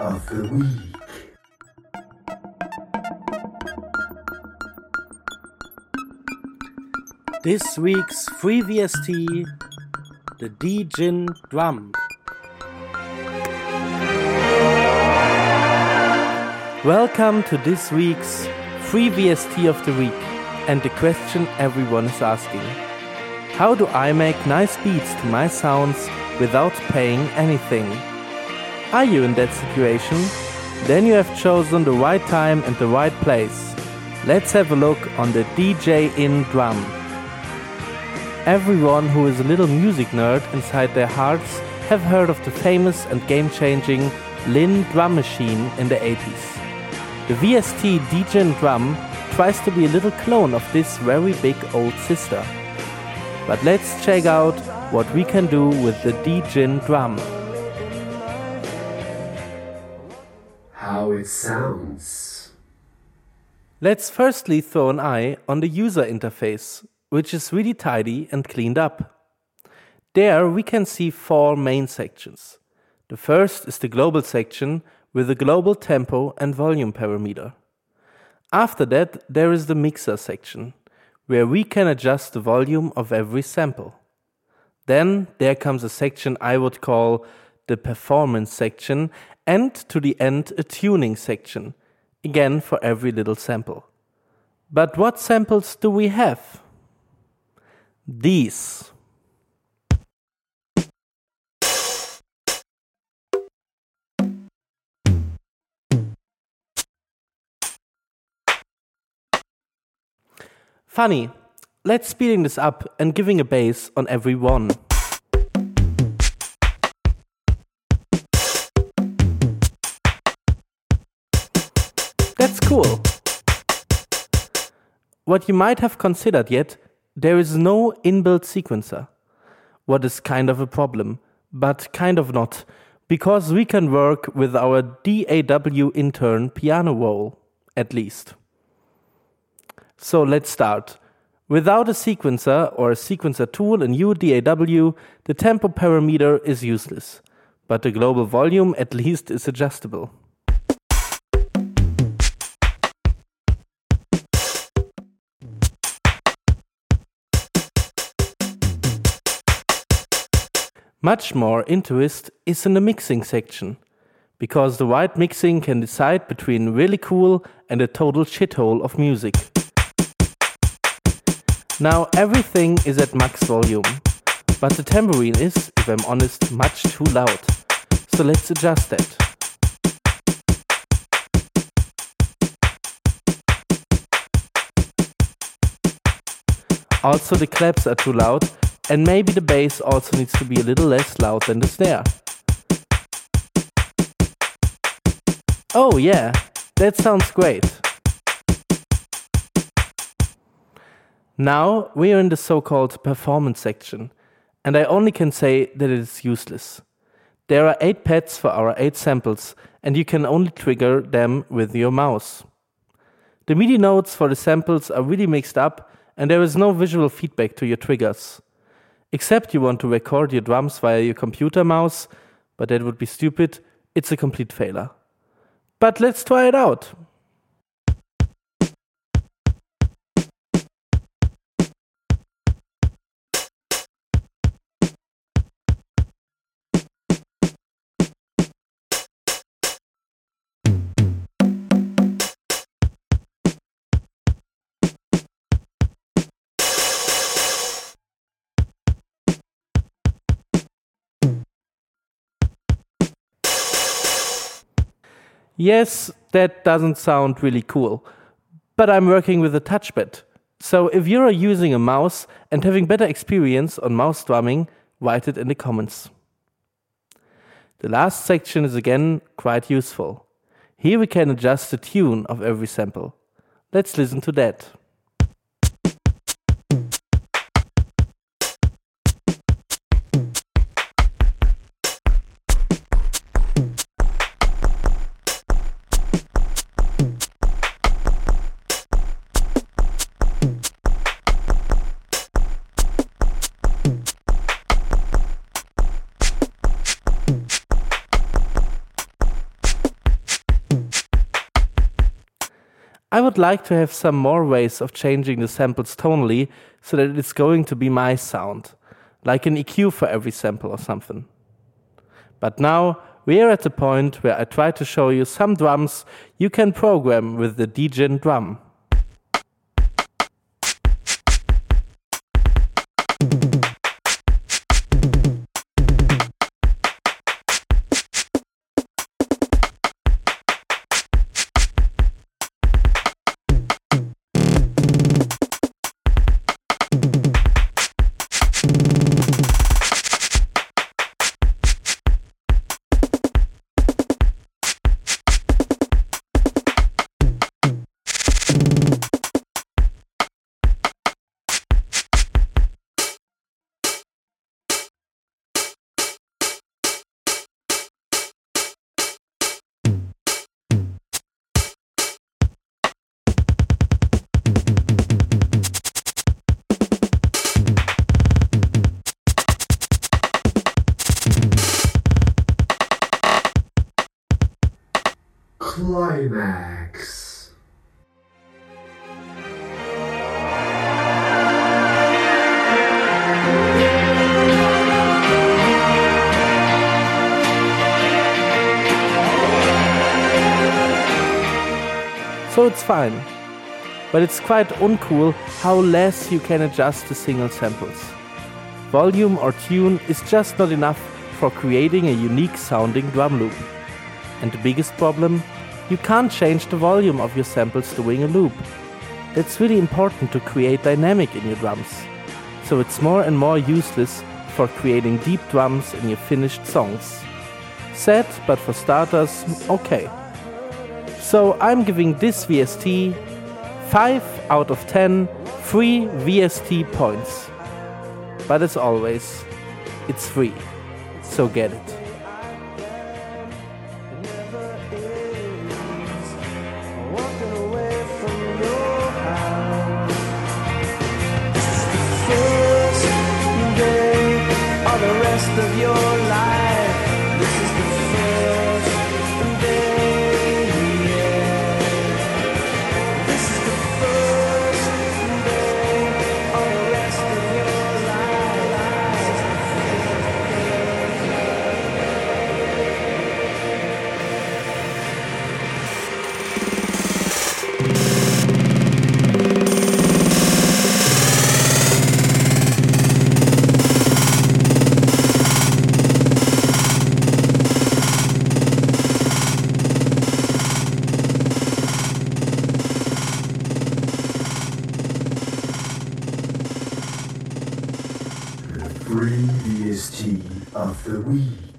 Of the week. This week's free VST, the Djinn drum. Welcome to this week's free VST of the week and the question everyone is asking. How do I make nice beats to my sounds without paying anything? Are you in that situation? Then you have chosen the right time and the right place. Let's have a look on the Djinn drum. Everyone who is a little music nerd inside their hearts have heard of the famous and game-changing Linn drum machine in the 80s. The VST DJ drum tries to be a little clone of this very big old sister. But let's check out what we can do with the DJ drum. It sounds. Let's firstly throw an eye on the user interface, which is really tidy and cleaned up. There we can see four main sections. The first is the global section with the global tempo and volume parameter. After that, there is the mixer section, where we can adjust the volume of every sample. Then there comes a section I would call the performance section, and to the end, a tuning section, again for every little sample. But what samples do we have? These. Funny, let's speeding this up and giving a bass on every one. That's cool. What you might have considered yet, there is no inbuilt sequencer. What is kind of a problem, but kind of not, because we can work with our DAW intern piano roll, at least. So let's start. Without a sequencer or a sequencer tool in UDAW, the tempo parameter is useless, but the global volume at least is adjustable. Much more interest is in the mixing section, because the right mixing can decide between really cool and a total shithole of music. Now everything is at max volume, but the tambourine is, if I'm honest, much too loud. So let's adjust that. Also the claps are too loud and maybe the bass also needs to be a little less loud than the snare. Oh yeah, that sounds great. Now we are in the so-called performance section, and I only can say that it is useless. There are 8 pads for our 8 samples, and you can only trigger them with your mouse. The MIDI notes for the samples are really mixed up, and there is no visual feedback to your triggers. Except you want to record your drums via your computer mouse, but that would be stupid, it's a complete failure. But let's try it out. Yes, that doesn't sound really cool, but I'm working with a touchpad. So if you're using a mouse and having better experience on mouse drumming, write it in the comments. The last section is again quite useful. Here we can adjust the tune of every sample. Let's listen to that. I would like to have some more ways of changing the samples tonally so that it's going to be my sound, like an EQ for every sample or something. But now we are at the point where I try to show you some drums you can program with the Djinn drum. So it's fine. But it's quite uncool how less you can adjust the single samples. Volume or tune is just not enough for creating a unique sounding drum loop. And the biggest problem? You can't change the volume of your samples during a loop. That's really important to create dynamic in your drums. So it's more and more useless for creating deep drums in your finished songs. Sad, but for starters, okay. So I'm giving this VST 5 out of 10 free VST points. But as always, it's free, so get it. of your 3 VST of the week.